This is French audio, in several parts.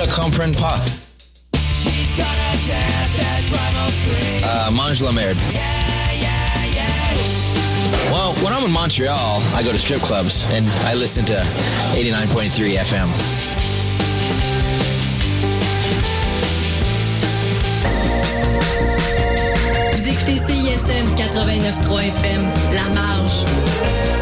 Comprends pas. Uh, mange la merde. Well, when I'm in Montreal, I go to strip clubs and I listen to 89.3 FM. Vous écoutez CISM 89.3 FM, La Marge.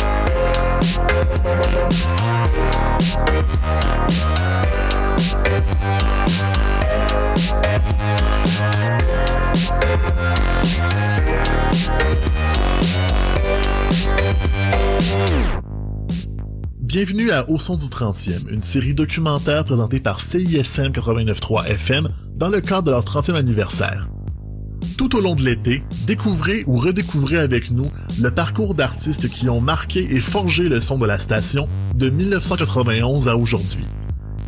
Bienvenue à Au son du 30e, une série documentaire présentée par CISM 89.3 FM dans le cadre de leur 30e anniversaire. Tout au long de l'été, découvrez ou redécouvrez avec nous le parcours d'artistes qui ont marqué et forgé le son de la station de 1991 à aujourd'hui.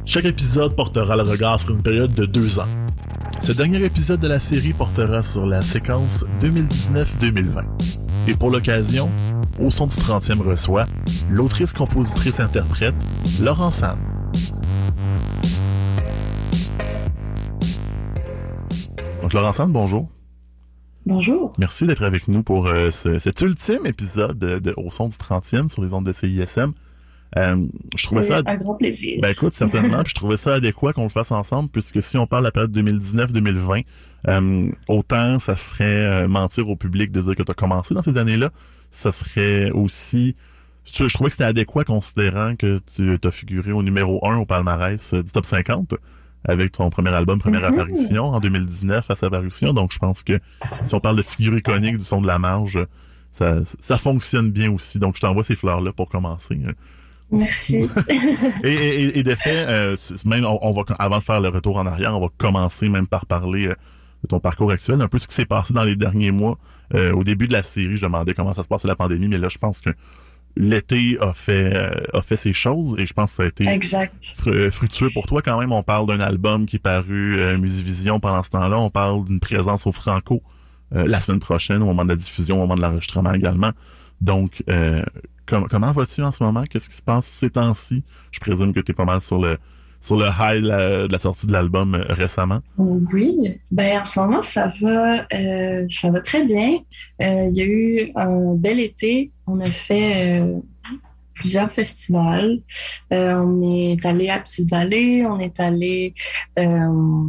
Chaque épisode portera le regard sur une période de deux ans. Ce dernier épisode de la série portera sur la séquence 2019-2020. Et pour l'occasion, au son du 30e reçoit l'autrice, compositrice, interprète Laurent San. Donc Laurent San, bonjour. Bonjour. Merci d'être avec nous pour euh, ce- cet ultime épisode de, de Au son du 30e sur les ondes de CISM. Euh, je trouvais ça un grand plaisir. ben écoute, certainement. puis je trouvais ça adéquat qu'on le fasse ensemble, puisque si on parle de la période 2019-2020, euh, autant ça serait mentir au public de dire que tu as commencé dans ces années-là, ça serait aussi... Je, je trouvais que c'était adéquat considérant que tu as figuré au numéro 1 au palmarès du top 50 avec ton premier album, première Mhm. apparition en 2019 à sa parution. Donc je pense que si on parle de figure iconique du son de la marge, ça, ça fonctionne bien aussi. Donc je t'envoie ces fleurs-là pour commencer. Merci. Et, et, et de fait, euh, même on, on va avant de faire le retour en arrière, on va commencer même par parler euh, de ton parcours actuel, un peu ce qui s'est passé dans les derniers mois. Euh, au début de la série, je demandais comment ça se passait la pandémie, mais là, je pense que l'été a fait euh, a fait ses choses et je pense que ça a été exact. fructueux pour toi quand même. On parle d'un album qui est paru euh, Musivision pendant ce temps-là. On parle d'une présence au Franco euh, la semaine prochaine au moment de la diffusion, au moment de l'enregistrement également. Donc, euh, com- comment vas-tu en ce moment? Qu'est-ce qui se passe ces temps-ci? Je présume que tu es pas mal sur le sur le high de la, de la sortie de l'album euh, récemment? Oui. Ben, en ce moment, ça va, euh, ça va très bien. Euh, Il y a eu un bel été. On a fait euh, plusieurs festivals. Euh, on est allé à Petite-Vallée, on est allé euh,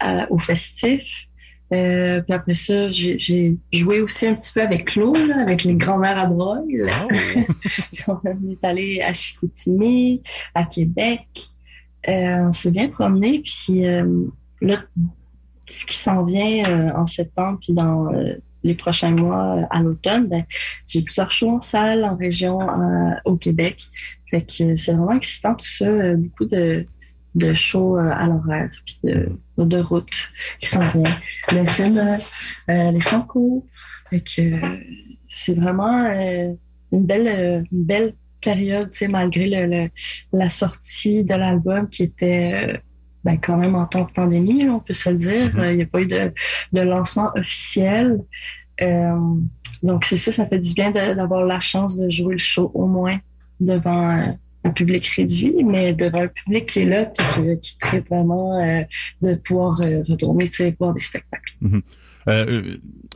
à- au festif. Euh, puis après ça, j'ai joué aussi un petit peu avec Claude, là, avec les grands-mères à broil. on est allé à Chicoutimi, à Québec. Euh, on s'est bien promené. Puis euh, là, ce qui s'en vient euh, en septembre, puis dans les prochains mois à l'automne, ben, j'ai plusieurs shows en salle, en région, au Québec. Fait que c'est vraiment excitant tout ça. beaucoup de, de shows à l'horaire, puis de, de route qui s'en vient. Le film, les Franco. Fait que c'est vraiment une belle, une belle période, tu sais, malgré le, le- la sortie de l'album qui était euh, ben, quand même en temps de pandémie, là, on peut se le dire. Mhm. Euh, Il n'y a pas eu de, de lancement officiel. Euh, donc, c'est ça, ça fait du bien d'avoir la chance de jouer le show au moins devant un public réduit, mais devant un public qui est là et qui, qui traite vraiment euh, de pouvoir euh, retourner, tu sais, voir des spectacles. Euh,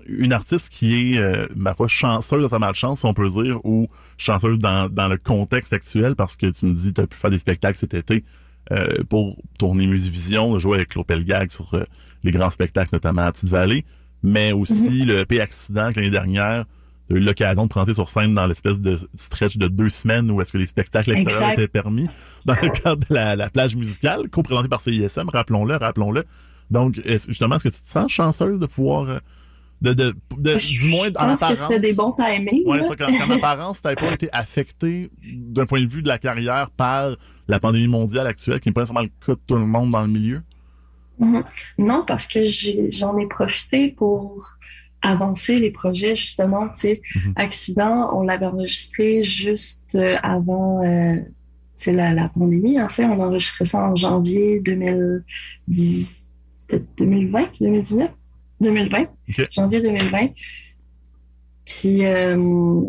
une artiste qui est, euh, ma foi, chanceuse de sa malchance, si on peut dire, ou chanceuse dans, dans le contexte actuel, parce que tu me dis, tu as pu faire des spectacles cet été euh, pour tourner Musivision, jouer avec Claude Pelgag sur les grands spectacles, notamment à Petite-Vallée, mais aussi le P Accident l'année dernière, tu as eu l'occasion de prendre sur scène dans l'espèce de stretch de deux semaines où est-ce que les spectacles extérieurs Exact. étaient permis, dans le cadre de la, la plage musicale, co-présentée par CISM, rappelons-le, rappelons-le. Donc, justement, est-ce que tu te sens chanceuse de pouvoir, euh, de, de, de- du moins Je en pense que apparence, c'était des bons timings. Ouais, ça, qu'en qu'en apparence, t'avais pas été affecté d'un point de vue de la carrière par la pandémie mondiale actuelle, qui n'est pas nécessairement le cas de tout le monde dans le milieu? Mhm. Non, parce que j'en ai, profité pour avancer les projets, justement. Tu sais, mhm. Accident, on l'avait enregistré juste euh, avant euh, la, la pandémie. En fait, on a enregistré ça en janvier 2010, c'était 2020, 2019? 2020, janvier 2020. Puis, euh,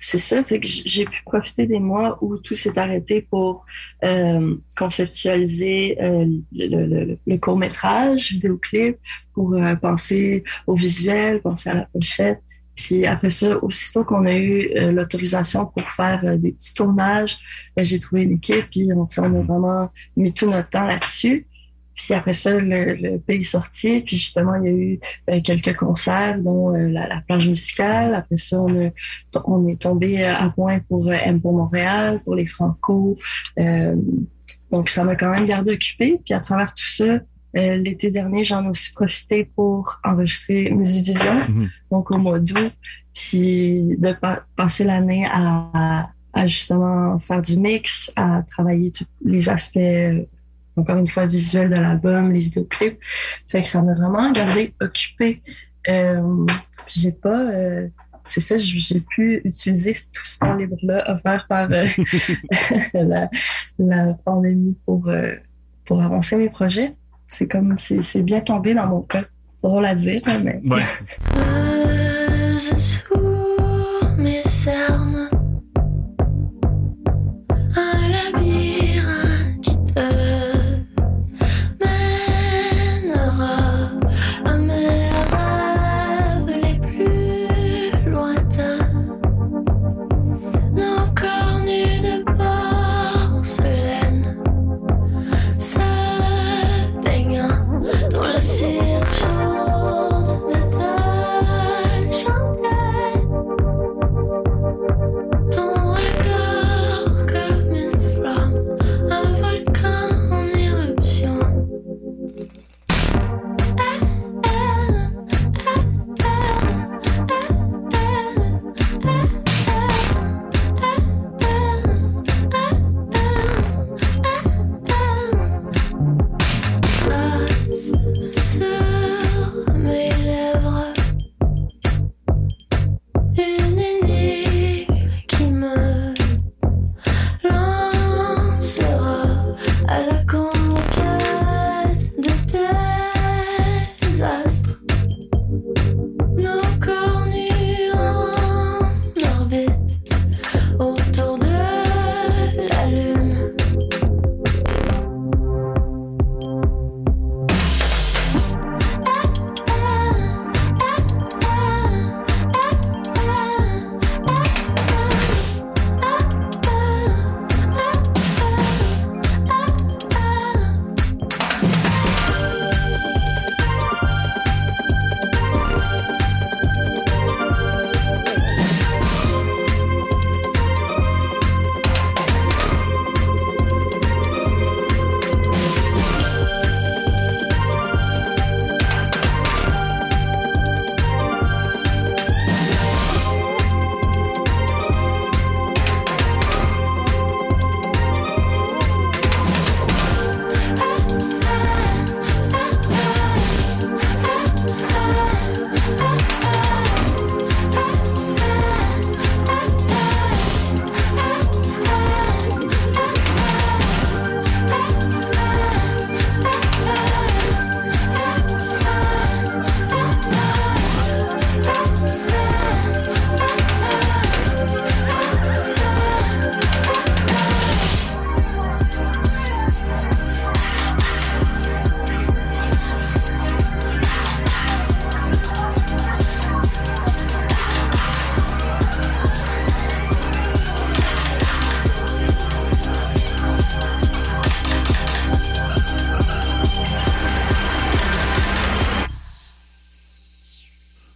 c'est ça, fait que j'ai pu profiter des mois où tout s'est arrêté pour euh, conceptualiser euh, le, court métrage, vidéoclip, pour penser au visuel, penser à la pochette. Puis après ça, aussitôt qu'on a eu euh, l'autorisation pour faire des petits tournages, ben, j'ai trouvé une équipe, puis on, on a vraiment mis tout notre temps là-dessus. Puis après ça, le, pays est sorti. Puis justement, il y a eu euh, quelques concerts, dont euh, la, plage musicale. Après ça, on, on est tombé à point pour euh, M pour Montréal, pour les Franco. donc, ça m'a quand même gardé occupée. Puis à travers tout ça, l'été dernier, j'en ai aussi profité pour enregistrer Musivision, mm donc au mois d'août. Puis de passer l'année à, à justement faire du mix, à travailler tous les aspects encore une fois, visuel de l'album, les vidéoclips. C'est que ça m'a vraiment gardé occupée. Euh, j'ai pas... Euh, c'est ça, j'ai pu utiliser tout ce temps libre-là offert par euh, la, pandémie pour, euh, pour avancer mes projets. C'est comme, c'est bien tombé dans mon cas. Drôle à dire, mais... Ouais.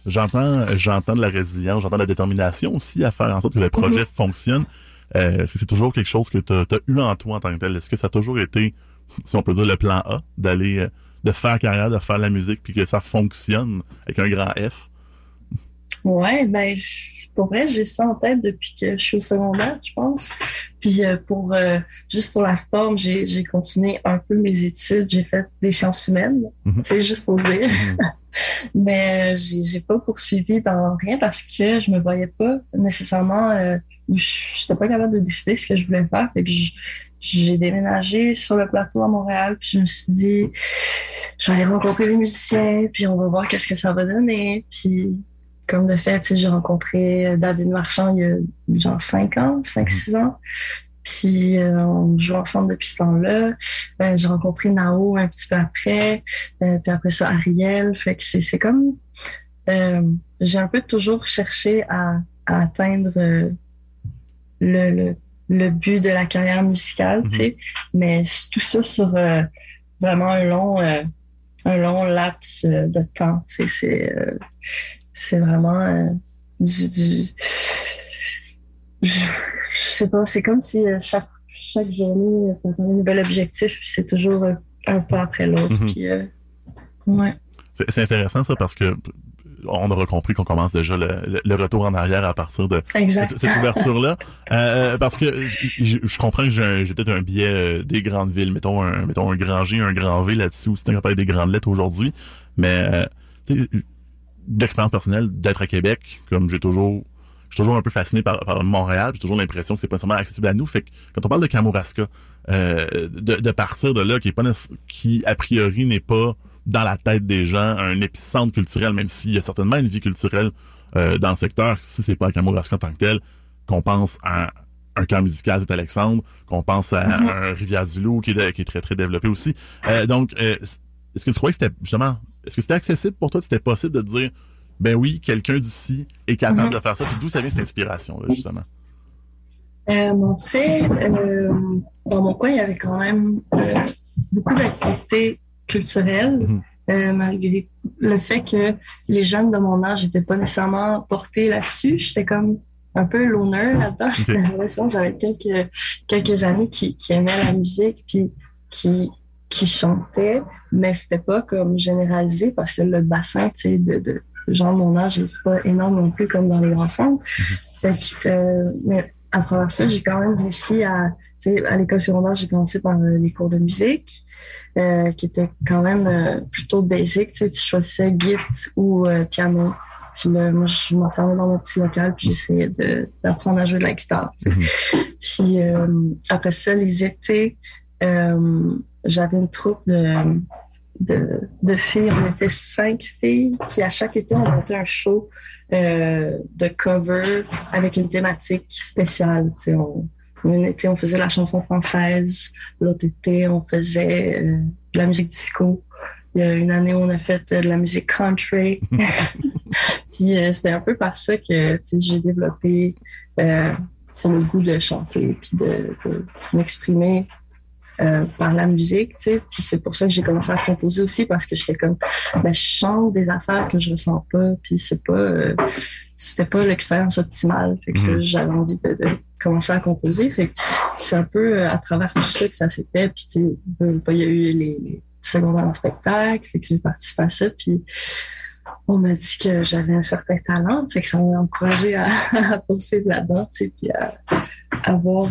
j'entends, j'entends de la résilience, j'entends de la détermination aussi à faire en sorte que le projet mhm. fonctionne. Euh, est-ce que c'est toujours quelque chose que tu as, eu en toi en tant que tel? Est-ce que ça a toujours été, si on peut dire, le plan A, d'aller, euh, de faire carrière, de faire la musique, puis que ça fonctionne avec un grand F? Ouais, ben, pour vrai, j'ai ça en tête depuis que je suis au secondaire, je pense. Puis euh, pour euh, juste pour la forme, j'ai, j'ai continué un peu mes études. J'ai fait des sciences humaines, c'est juste pour dire. Mhm. Mais j'ai, j'ai pas poursuivi dans rien parce que je me voyais pas nécessairement. Euh, je n'étais pas capable de décider ce que je voulais faire. Fait que j'ai déménagé sur le plateau à Montréal, puis je me suis dit, je vais aller rencontrer des musiciens, puis on va voir qu'est-ce que ça va donner. Puis comme de fait, j'ai rencontré David Marchand il y a genre 5 ans, 5-6 mhm. ans. Puis euh, on joue ensemble depuis ce temps-là. Euh, j'ai rencontré Nao un petit peu après. Euh, puis après ça, Ariel. Fait que c'est comme... j'ai un peu toujours cherché à, atteindre le, le, but de la carrière musicale, tu sais. Mhm. Mais tout ça sur vraiment un long, un long laps de temps, tu sais. C'est vraiment du... du je sais pas, c'est comme si euh, chaque, chaque journée, tu as un nouvel objectif, c'est toujours un pas après l'autre. Mhm. Euh, c'est intéressant ça parce que on aura compris qu'on commence déjà le, retour en arrière à partir de cette, ouverture-là. Euh, parce que je, comprends que j'ai peut-être un biais des grandes villes, mettons un, mettons un grand G, un grand V là-dessus, ou c'est un des grandes lettres aujourd'hui. Mais d'expérience personnelle, d'être à Québec, comme j'ai toujours je suis toujours un peu fasciné par, Montréal. J'ai toujours l'impression que c'est pas nécessairement accessible à nous. Fait que quand on parle de Kamouraska, euh, de, partir de là, qui est pas qui a priori n'est pas dans la tête des gens un épicentre culturel, même s'il y a certainement une vie culturelle euh, dans le secteur, si c'est pas à Kamouraska en tant que tel, qu'on pense à un camp musical, c'est Alexandre, qu'on pense à mm-hmm. un Rivière-du-Loup qui est, qui est très très développé aussi. Euh, donc, est-ce que tu croyais que c'était justement, est-ce que c'était accessible pour toi, c'était possible de dire ben oui, quelqu'un d'ici est capable mhm. de faire ça. Puis d'où ça vient cette inspiration, là, justement? Euh, en fait, euh, dans mon coin, il y avait quand même euh, beaucoup d'activités culturelles, mhm. malgré le fait que les jeunes de mon âge n'étaient pas nécessairement portés là-dessus. J'étais comme un peu l'honneur là-dedans. J'avais quelques, quelques amis qui, qui aimaient la musique, puis qui, qui chantaient, mais c'était pas comme généralisé parce que le bassin, tu sais, de, de genre mon âge n'est pas énorme non plus comme dans les grands centres. Mhm. euh, mais à travers ça, j'ai quand même réussi à, à l'école secondaire, j'ai commencé par euh, les cours de musique, euh, qui étaient quand même euh, plutôt basic. Tu choisissais git ou euh, piano. Puis là, moi, je m'enfermais dans mon petit local, puis j'essayais d'apprendre à jouer de la guitare. Mhm. Puis après ça, les étés, j'avais une troupe de de, filles. On était cinq filles qui, à chaque été, on montait un show euh, de cover avec une thématique spéciale. On, un été, on faisait la chanson française. L'autre été, on faisait euh, de la musique disco. Il y a une année, on a fait de la musique country. Puis euh, c'était un peu par ça que j'ai développé le goût de chanter puis de m'exprimer euh, par la musique, tu sais. Puis c'est pour ça que j'ai commencé à composer aussi parce que j'étais comme, ben, je chante des affaires que je ressens pas, puis c'est pas, euh, c'était pas l'expérience optimale. Fait que mhm. j'avais envie de, commencer à composer. Fait que c'est un peu euh, à travers tout ça que ça s'est fait. Puis tu sais, il y a eu les, secondaires en spectacle, fait que j'ai participé à ça. Puis on m'a dit que j'avais un certain talent, fait que ça m'a encouragé à, à poursuivre là-dedans, tu sais, puis à, à voir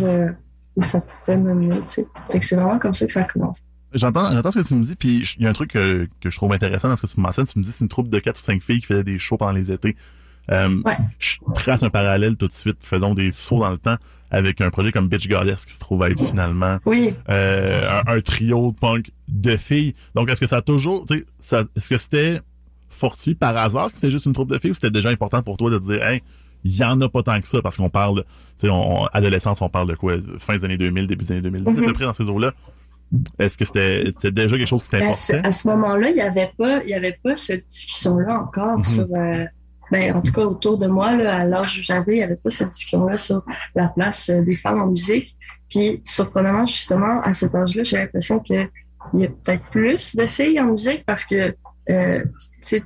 où ça mener. Sais. c'est vraiment comme ça que ça commence. J'entends, j'entends ce que tu me dis, puis il y a un truc que, que, je trouve intéressant dans ce que tu me mentionnes. Tu me dis c'est une troupe de 4 ou 5 filles qui faisaient des shows pendant les étés. Euh, ouais. Je trace un parallèle tout de suite. Faisons des sauts dans le temps avec un projet comme Bitch Goddess qui se trouve être finalement oui. euh, un, trio de punk de filles. Donc, est-ce que ça a toujours... Est-ce que c'était fortuit par hasard que c'était juste une troupe de filles ou c'était déjà important pour toi de dire « Hey, il y en a pas tant que ça parce qu'on parle, tu sais, adolescence, on parle de quoi, fin des années 2000, début des années 2010, à peu mhm. près dans ces eaux-là. Est-ce que c'était déjà quelque chose qui ben, t'importait? à ce moment-là, il n'y avait pas, il y avait pas cette discussion-là encore mhm. sur, euh, ben, en tout cas, autour de moi, là, à l'âge où j'avais, il n'y avait pas cette discussion-là sur la place euh, des femmes en musique. Puis, surprenamment, justement, à cet âge-là, j'ai l'impression qu'il y a peut-être plus de filles en musique parce que euh, tu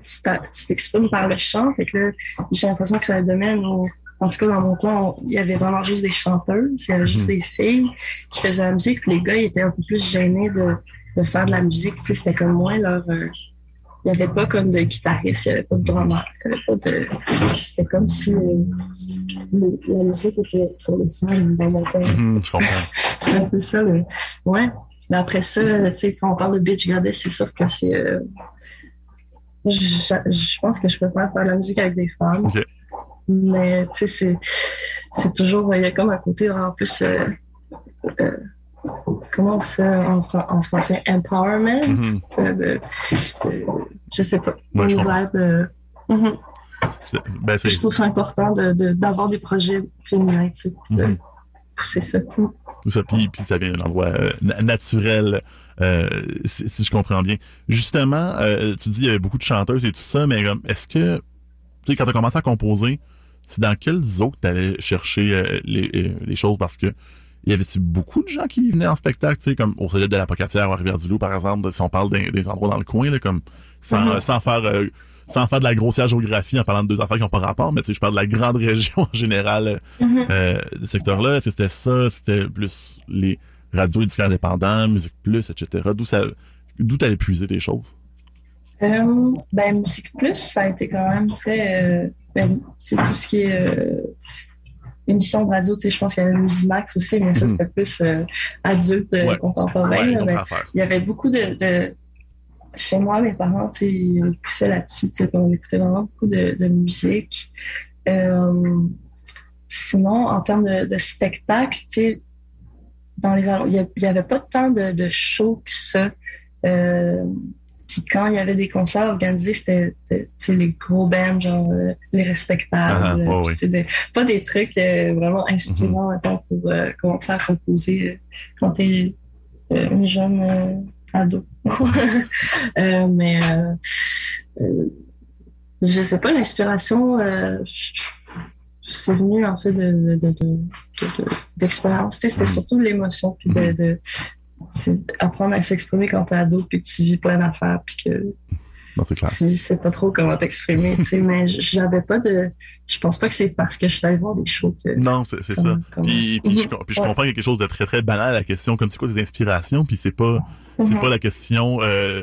t'exprimes par le chant. Fait que j'ai l'impression que c'est un domaine où, en tout cas, dans mon coin, il y avait vraiment juste des chanteuses, il y avait juste mhm. des filles qui faisaient la musique, puis les gars, ils étaient un peu plus gênés de, de faire de la musique. Tu sais, c'était comme moins leur, euh, il n'y avait pas comme de guitariste, il n'y avait pas de drummer, il n'y avait pas de. C'était comme si euh, la musique était pour les femmes dans mon je comprends. C'est un peu ça, le... ouais. Mais après ça, tu sais, quand on parle de Bitch Goddess, c'est sûr que c'est. euh, Je, je pense que je préfère faire de la musique avec des femmes. Mais, tu sais, c'est, toujours. Il y a comme un côté en plus. euh, euh, comment on dit ça en, fran- en français? Empowerment? Euh, de- de- je sais pas. Ouais, je de. Mhm. C'est- Ben. Je trouve ça important de- d'avoir des projets féminins, tu sais, de Mhm. pousser ça. Ça, puis, puis ça vient d'un endroit euh, na- naturel, euh, si, si je comprends bien. Justement, euh, tu dis il y avait beaucoup de chanteuses et tout ça, mais est-ce que, tu sais, quand tu as commencé à composer, c'est dans quelles eaux que tu allais chercher les, les choses? Parce que y avait-tu beaucoup de gens qui venaient en spectacle, tu sais, comme au Cégep de la Pocatière ou à Rivière-du-Loup, par exemple, si on parle des, des endroits dans le coin, là, comme, sans, Mhm. sans faire... sans faire de la grossière géographie en parlant de deux affaires qui n'ont pas rapport, mais tu sais, je parle de la grande région en général euh, Mhm. euh, de ce secteur-là. Est-ce que c'était ça? C'était plus les radios et disques indépendants, Musique Plus, etc. D'où ça, d'où t'allais puiser tes choses? Euh, ben, Musique Plus, ça a été quand même très. Euh, ben, c'est tout ce qui est euh, émission de radio. Tu sais, je pense qu'il y avait Musimax aussi, mais ça, Mhm. c'était plus adulte, Ouais. contemporain. Ouais, affaires. il y avait beaucoup de, de- Chez moi, mes parents, tu ils me poussaient là-dessus. Tu on écoutait vraiment beaucoup de, de musique. Euh, sinon, en termes de, de spectacle, tu dans les il y a- il y avait pas tant de, de shows que ça. Euh, puis quand il y avait des concerts organisés, c'était tu les gros bands, genre euh, les respectables. Ah, tu des- pas des trucs vraiment inspirants Mhm. pour commencer à composer quand t'es euh, une jeune ado. Euh, mais euh, euh, je sais pas, l'inspiration, euh, c'est venu en fait de, de, de, de- de- d'expérience. Sais, c'était Mhm. surtout l'émotion, puis de, de c'est apprendre à s'exprimer quand t'es ado, puis que tu vis plein d'affaires, puis que Non, c'est clair. tu sais pas trop comment t'exprimer. tu sais, mais j'avais pas de. Je pense pas que c'est parce que je suis allée voir des shows que. Non, c'est, ça. Puis, puis, je, Mhm. puis je Ouais. comprends qu'il y a quelque chose de très, très banal à la question, comme c'est quoi tes inspirations, puis c'est pas, c'est Mhm. pas la question euh,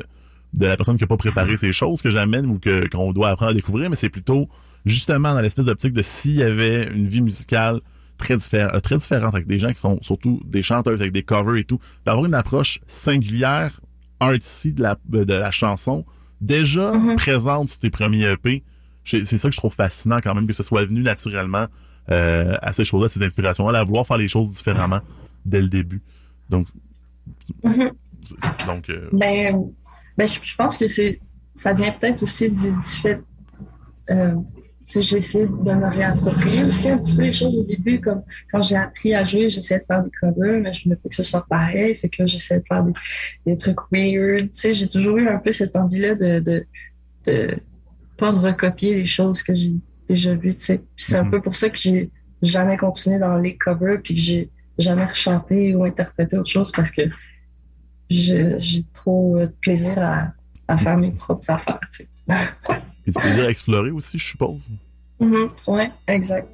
de la personne qui a pas préparé ces choses que j'amène ou que qu'on doit apprendre à découvrir, mais c'est plutôt justement dans l'espèce d'optique de s'il y avait une vie musicale très, diffé- euh, très différente avec des gens qui sont surtout des chanteuses avec des covers et tout, d'avoir une approche singulière, artsy de la, de la chanson, déjà Mhm. présente sur tes premiers EP. C'est ça que je trouve fascinant quand même, que ce soit venu naturellement euh, à ces choses-là, ces inspirations-là, à vouloir faire les choses différemment dès le début. Donc, Mhm. c'est- donc euh, Ben, ben je, je pense que c'est ça vient peut-être aussi du, du fait. Euh, tu sais, j'ai essayé de me réapproprier aussi un petit peu les choses au début. Comme quand j'ai appris à jouer, j'essayais de faire des covers, mais je me fais que ce soit pareil. Fait que là, j'essaie de faire des, des trucs weird. Tu sais, j'ai toujours eu un peu cette envie-là de, de, de pas recopier les choses que j'ai déjà vues. Tu sais. C'est un Mhm. peu pour ça que j'ai jamais continué dans les covers, puis que j'ai jamais rechanté ou interprété autre chose parce que j'ai trop euh, de plaisir à, à faire mes propres affaires. Tu sais. et du plaisir à explorer aussi, je suppose. Mhm. Ouais, exact.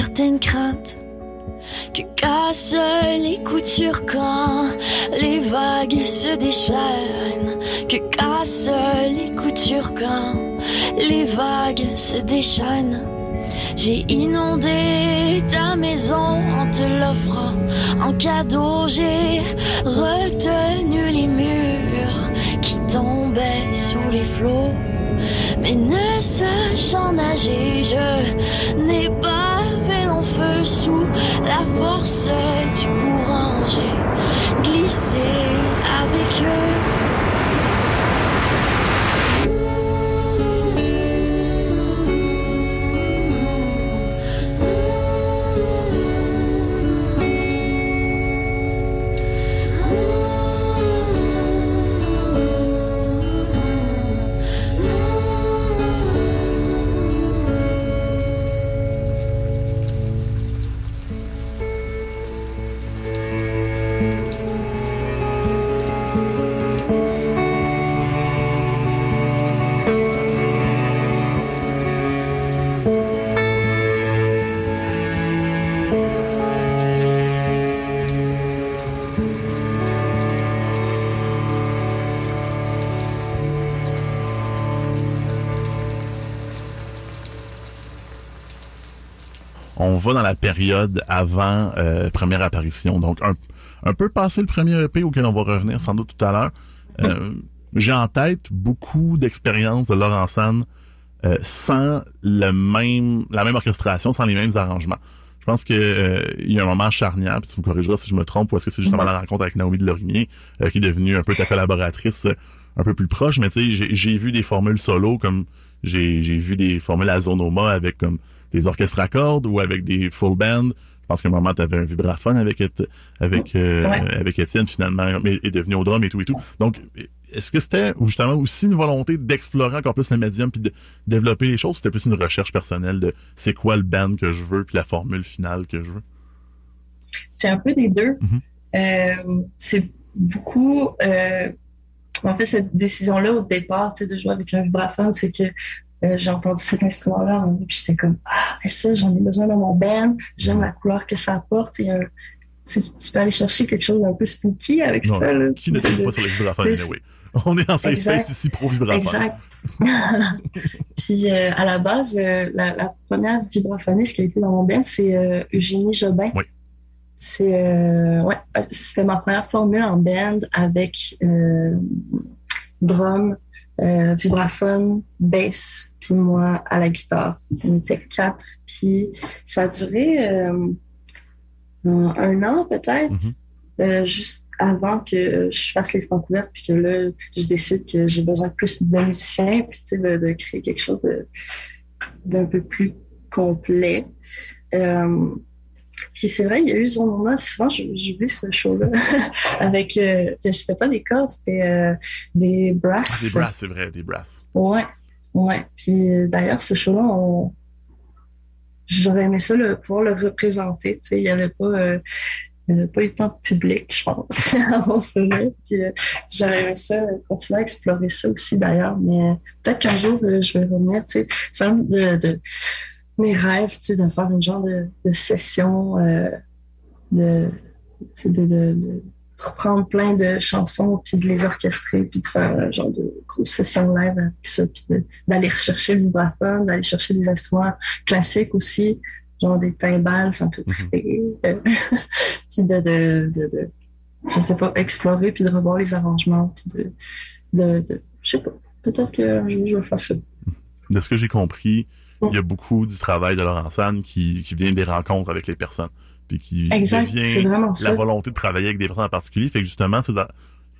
Certaine crainte que cassent les coutures quand les vagues se déchaînent, que cassent les coutures quand les vagues se déchaînent. J'ai inondé ta maison en te l'offrant en cadeau. J'ai retenu les murs qui tombaient sous les flots. Mais ne sachant nager, je n'ai pas sous la force du courant. J'ai glissé avec eux. On va dans la période avant euh, première apparition. Donc, un, un peu passé le premier EP auquel on va revenir sans doute tout à l'heure. Euh, J'ai en tête beaucoup d'expériences de Laurent San euh, sans le même, la même orchestration, sans les mêmes arrangements. Je pense que euh, il y a un moment charnière, puis tu me corrigeras si je me trompe, ou est-ce que c'est justement la rencontre avec Naomi de Lorimier, euh, qui est devenue un peu ta collaboratrice un peu plus proche, mais tu sais, j'ai- vu des formules solo comme j'ai j'ai vu des formules à Zonoma avec comme des orchestres à cordes ou avec des full band. Je pense qu'à un moment, tu avais un vibraphone avec avec euh, Ouais. avec Étienne finalement, mais est devenu au drum et tout et tout. Donc, est-ce que c'était justement aussi une volonté d'explorer encore plus le médium puis de développer les choses? C'était plus une recherche personnelle de c'est quoi le band que je veux puis la formule finale que je veux? C'est un peu des deux. Mhm. Euh, c'est beaucoup. euh, en fait, cette décision-là, au départ, tu sais, de jouer avec un vibraphone, c'est que euh, j'ai entendu cet instrument-là, en puis j'étais comme Ah, mais ça, j'en ai besoin dans mon band, j'aime la couleur que ça apporte. Un- tu peux aller chercher quelque chose d'un peu spooky avec Non, ça. Là. Qui ne pas sur les vibraphones, anyway? On est en safe space ici pro vibraphone. Exact. Puis euh, à la base, euh, la, la première vibraphoniste qui a été dans mon band, c'est Eugénie Jobin. Oui. C'est ouais, c'était ma première formule en band avec drum, euh, vibraphone, bass, puis moi à la guitare. On était quatre, puis ça a duré euh, un, an peut-être. Mhm. Euh, juste avant que je fasse les francs puis que là, je décide que j'ai besoin de plus de musiciens, puis tu sais, de, de créer quelque chose d'un peu plus complet. Puis c'est vrai, il y a eu ce moment, souvent j'ai vu ce show-là, avec, euh, c'était pas des cordes, c'était euh, des brasses. Des brasses, c'est vrai, des brasses. Ouais, ouais. Puis euh, d'ailleurs, ce show-là, on... j'aurais aimé ça le, pouvoir le représenter. Tu sais, il n'y avait pas, euh, pas eu tant de public, je pense, à mon souvenir. Puis j'aurais aimé ça, continuer à explorer ça aussi d'ailleurs. Mais peut-être qu'un jour, je vais revenir. Tu sais, c'est un de, de mes rêves, tu sais, de faire une genre de, de session, euh, de, de, de, de reprendre plein de chansons, puis de les orchestrer, puis de faire un genre de grosse session live avec ça, puis d'aller rechercher le vibraphone, d'aller chercher des instruments classiques aussi, genre des timbales, ça me fait triper. Euh, puis de, de, de, de, je sais pas, explorer, puis de revoir les arrangements, puis de, je sais pas, peut-être jour je vais faire ça. De ce que j'ai compris, il y a beaucoup du travail de Laurent San qui, qui vient des rencontres avec les personnes. Puis qui Exact, c'est devient ça. la volonté de travailler avec des personnes en particulier. Fait que justement, c'est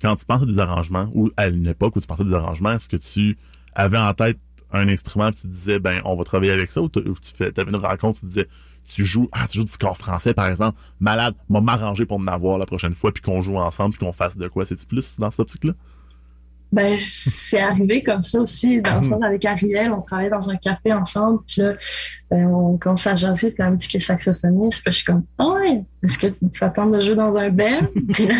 quand tu penses à des arrangements, ou à une époque où tu pensais à des arrangements, est-ce que tu avais en tête un instrument et tu disais, ben, on va travailler avec ça, ou, tu fais, avais une rencontre, tu disais, tu joues, ah, tu joues du score français, par exemple, malade, m'a m'arranger pour en avoir la prochaine fois, puis qu'on joue ensemble, puis qu'on fasse de quoi? C'est-tu plus dans cette optique-là? Ben, c'est arrivé comme ça aussi. Dans le sens, avec Ariel, on travaillait dans un café ensemble. Puis là, ben, on commence à jaser. Puis elle me dit qu'elle est saxophoniste. Puis je suis comme, ah ouais, est-ce que ça tente de jouer dans un band? Puis là,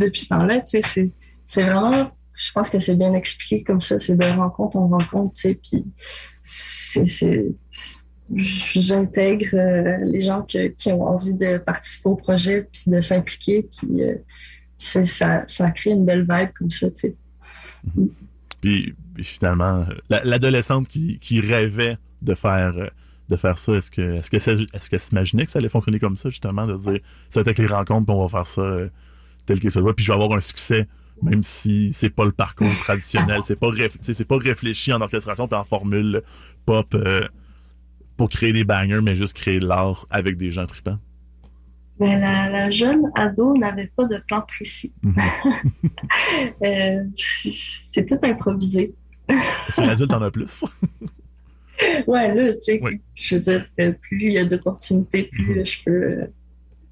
depuis ce temps-là, tu sais, c'est, vraiment, je pense que c'est bien expliqué comme ça. C'est de rencontre en rencontre, tu sais. Puis c'est, j'intègre euh, les gens que- qui ont envie de participer au projet puis de s'impliquer. Puis euh, ça, ça crée une belle vibe comme ça, tu sais. Puis, puis finalement, la- l'adolescente qui, qui rêvait de faire euh, de faire ça, est-ce que est-ce que est-ce qu'elle s'imaginait que ça allait fonctionner comme ça, justement, de se dire ça va être avec les rencontres, puis on va faire ça euh, tel que ça doit, puis je vais avoir un succès, même si c'est pas le parcours traditionnel, c'est pas c'est pas réfléchi en orchestration puis en formule pop euh, pour créer des bangers, mais juste créer de l'art avec des gens tripants. Ben, la, la jeune ado n'avait pas de plan précis. Mhm. Euh, c'est tout improvisé. Sur l'adulte, t'en as plus. Ouais, là, tu sais, Oui. je veux dire, euh, plus il y a d'opportunités, plus Mhm. je peux euh,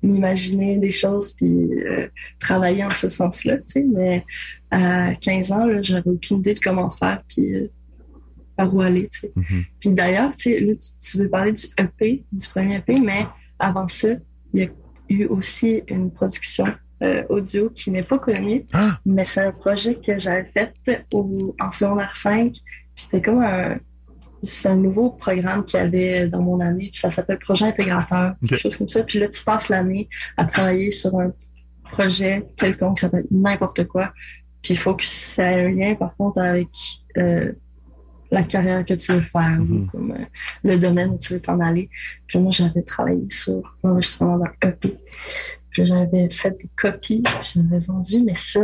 m'imaginer des choses puis euh, travailler en ce sens-là, tu sais. Mais à 15 ans, là, j'avais aucune idée de comment faire puis par où aller, tu sais. Mhm. Puis d'ailleurs, tu sais, là, tu, tu veux parler du EP, du premier EP, mais avant ça, il y a eu aussi une production euh, audio qui n'est pas connue, Ah! mais c'est un projet que j'avais fait au, en secondaire 5. Puis c'était comme un, c'est un nouveau programme qu'il y avait dans mon année, puis ça s'appelle Projet intégrateur, Ok. quelque chose comme ça. Puis là, tu passes l'année à travailler sur un projet quelconque, ça peut être n'importe quoi. Puis il faut que ça ait un lien, par contre, avec euh, la carrière que tu veux faire ou Mhm. comme euh, le domaine où tu veux t'en aller. Puis moi, j'avais travaillé sur l'enregistrement d'un EP. Puis j'avais fait des copies, puis j'avais vendu, mais ça,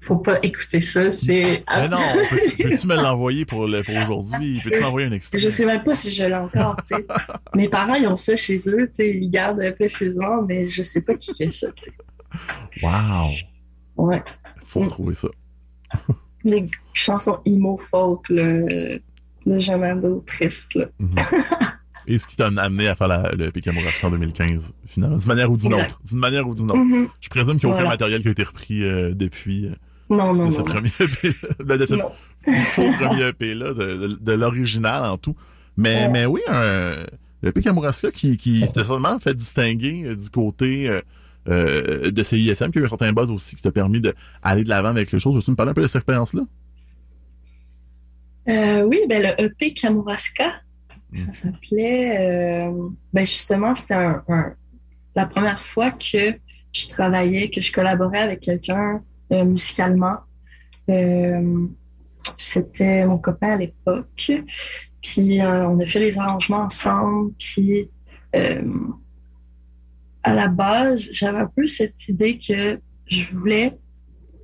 faut pas écouter ça. C'est Mais non, peux-tu peux-tu me l'envoyer pour, le- pour aujourd'hui? Peux-tu m'envoyer un extrait? Je sais même pas si je l'ai encore, tu sais. Mes parents, ils ont ça chez eux, tu sais. Ils gardent un peu chez eux, mais je sais pas qui fait ça, tu sais. Wow! Ouais. Faut retrouver ça. Des chansons emo folk, là, de Jamando triste, là. Mhm. Et ce qui t'a amené à faire la- le en 2015, finalement, d'une manière ou d'une autre. D'une manière ou d'une autre. Mhm. Je présume qu'il n'y a aucun Voilà. matériel qui a été repris euh, depuis euh, Non, non, de ce non. premier EP, ben, de ce Non. faux premier EP-là, de, de- de l'original en tout. Mais, Ouais. mais oui, un, le Amourasque qui, qui s'était seulement fait distinguer euh, du côté euh, euh, de CISM, qui a eu un certain buzz aussi, qui t'a permis d'aller de l'avant avec les choses. Veux-tu me parler un peu de cette expérience-là? Euh, oui, ben le EP Kamouraska, Mm. ça s'appelait. euh, ben justement, c'était un, un- la première fois que je travaillais, que je collaborais avec quelqu'un musicalement. C'était mon copain à l'époque. Puis on a fait les arrangements ensemble. Puis à la base, j'avais un peu cette idée que je voulais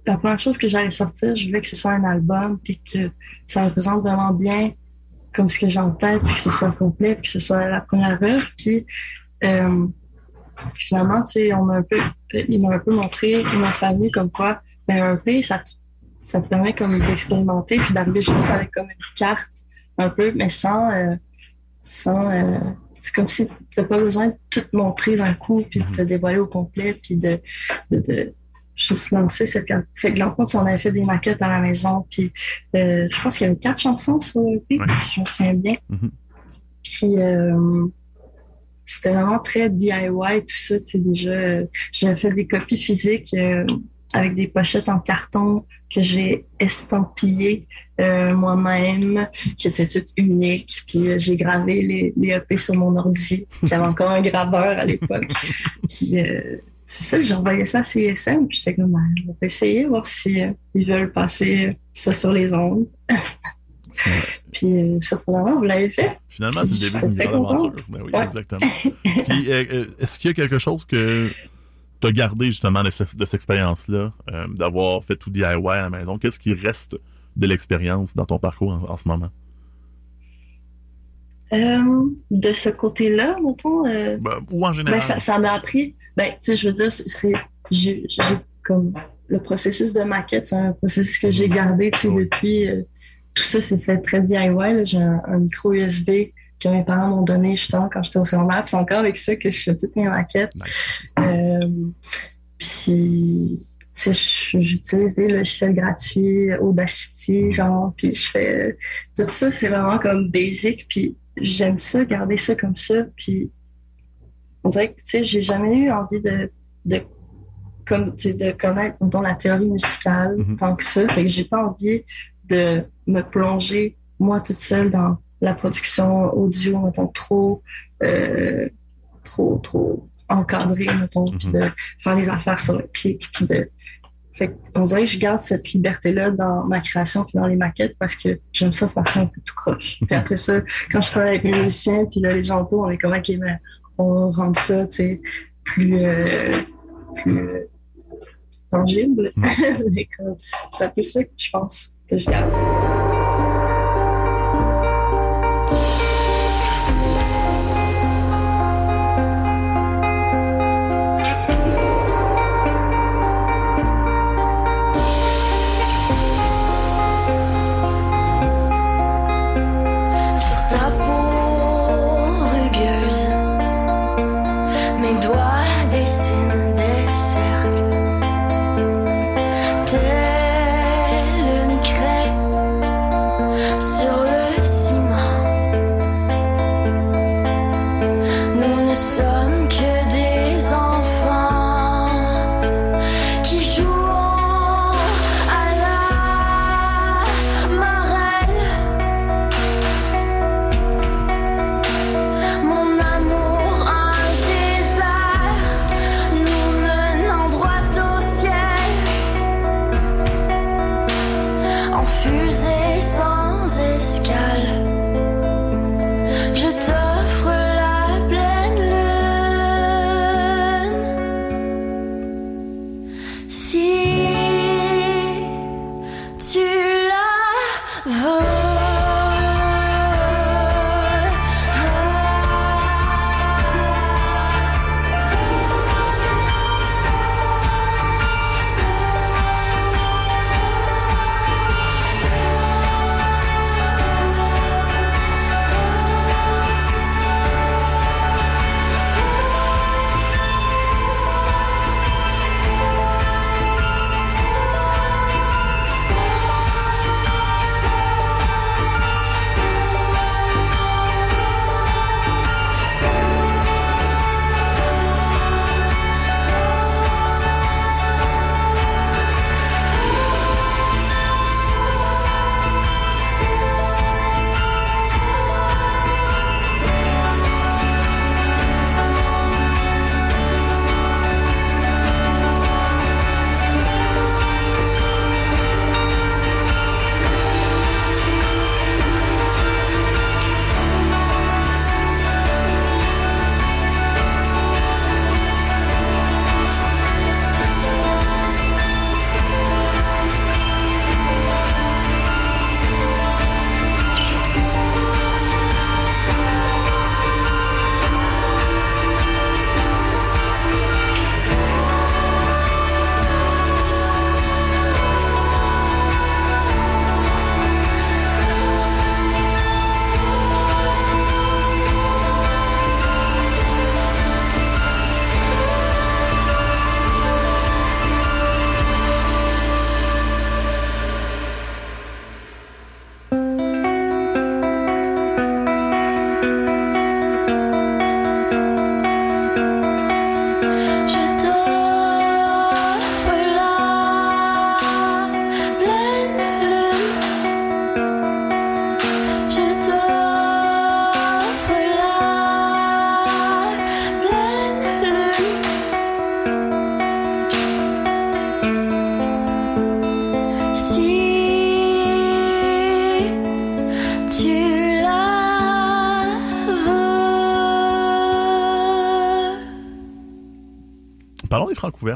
la première chose que j'allais sortir, je voulais que ce soit un album, puis que ça représente vraiment bien comme ce que j'ai en tête, puis que ce soit complet, puis que ce soit la première œuvre. Puis euh, finalement, tu sais, on m'a un peu, il m'a un peu montré avenue comme quoi, ben un EP, ça, ça te permet comme d'expérimenter, puis d'arriver juste avec comme une carte un peu, mais sans, euh, sans, euh, c'est comme si t'as pas besoin de tout montrer d'un coup, puis de te dévoiler au complet, puis de, de, de juste lancer cette carte. Fait que dans le fond, on avait fait des maquettes à la maison, puis euh, je pense qu'il y avait quatre chansons sur le Ouais. si je me souviens bien. Mhm. Puis euh, c'était vraiment très DIY, tout ça, tu sais, déjà. euh, J'avais fait des copies physiques euh, avec des pochettes en carton que j'ai estampillées euh, moi-même, qui étaient toutes uniques. Puis euh, j'ai gravé les, les EP sur mon ordi. J'avais encore un graveur à l'époque. Puis euh, c'est ça, j'ai envoyé ça à CSM. Puis j'étais comme, ben, on va essayer, voir si ils veulent passer ça sur les ondes. Puis euh, surprenamment, vous l'avez fait. Finalement, c'est le début d'une grande aventure. Ben oui, Ouais. exactement. Puis, euh, est-ce qu'il y a quelque chose que tu as gardé justement de, ce- de cette expérience-là, euh, d'avoir fait tout DIY à la maison? Qu'est-ce qui reste de l'expérience dans ton parcours en, en ce moment? Euh, de ce côté-là, mettons, euh, Ben, ou en général? Ben, ça, ça m'a appris. Ben, tu sais, je veux dire, c'est, j'ai, comme le processus de maquette, c'est un processus que j'ai gardé, tu sais, depuis. euh, tout ça, c'est fait très DIY. J'ai un, un micro USB que mes parents m'ont donné justement quand j'étais au secondaire. Puis c'est encore avec ça que je fais toutes mes maquettes. Nice. Euh, puis, tu sais, je- j'utilise des logiciels gratuits, Audacity, genre, puis je fais... Tout ça, c'est vraiment comme basic, puis j'aime ça, garder ça comme ça, puis on dirait que, tu sais, j'ai jamais eu envie de, de, comme, de connaître, mettons, la théorie musicale Mhm. tant que ça, fait que j'ai pas envie de me plonger, moi, toute seule, dans la production audio, mettons, trop, euh, trop, trop encadré, mettons, puis Mhm. de faire les affaires sur le clic, puis de... Fait on dirait que je garde cette liberté-là dans ma création puis dans les maquettes parce que j'aime ça faire ça un peu tout croche. Puis après ça, quand je travaille avec mes musiciens puis là, les gens autour, on est comme, OK, mais on rend ça, tu sais, plus, euh, plus euh, tangible. C'est un peu ça que je pense que je garde.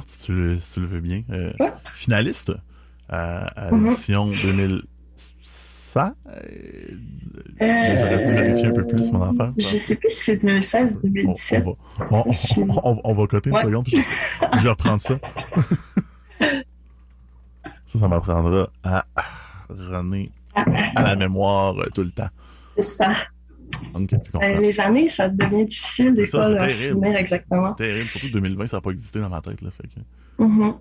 Si tu le, veux bien. Euh, finaliste à, mhm. l'édition 2016. Euh, J'aurais dû vérifier un peu plus mon affaire? Je sais plus si c'est 2016 ou 2017. On, va, coter une seconde, puis je, vais reprendre ça. ça, ça m'apprendra à René à la mémoire tout le temps. C'est ça. Euh, les années, ça devient difficile des fois se souvenir exactement. C'est terrible, surtout 2020, ça n'a pas existé dans ma tête. Là, fait mm-hmm.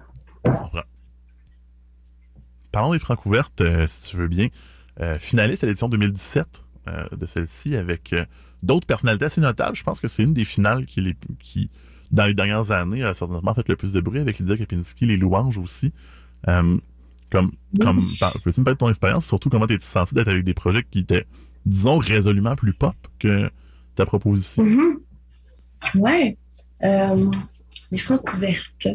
Parlons des francs ouvertes, euh, si tu veux bien. Euh, finaliste à l'édition 2017 de celle-ci avec d'autres personnalités assez notables. Je pense que c'est une des finales qui, les, qui, dans les dernières années, a certainement fait le plus de bruit avec Lydia Kapinski, les louanges aussi. comme, comme, peux-tu me parler de ton expérience, surtout comment t'es-tu senti d'être avec des projets qui étaient disons, résolument plus pop que ta proposition. Mm-hmm. Ouais. Euh, les francs couvertes.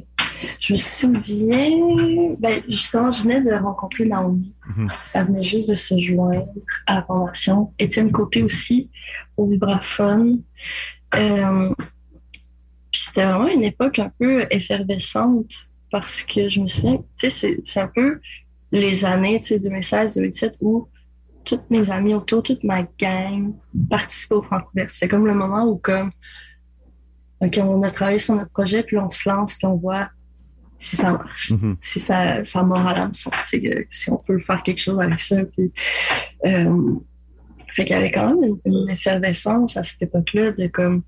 Je me souviens, ben, justement, je venais de rencontrer Naomi. Mm-hmm. Ça venait juste de se joindre à la formation. Étienne Côté aussi, au vibraphone. Euh, puis c'était vraiment une époque un peu effervescente parce que je me souviens, tu sais, c'est un peu les années, tu sais, 2016, 2017 où toutes mes amis autour, toute ma gang participaient au Francouvert. C'est comme le moment où, comme, OK, on a travaillé sur notre projet, puis on se lance, puis on voit si ça marche, mm-hmm. si ça, ça mord à l'hameçon, si on peut faire quelque chose avec ça. Puis, euh, fait qu'il y avait quand même une, effervescence à cette époque-là de comme,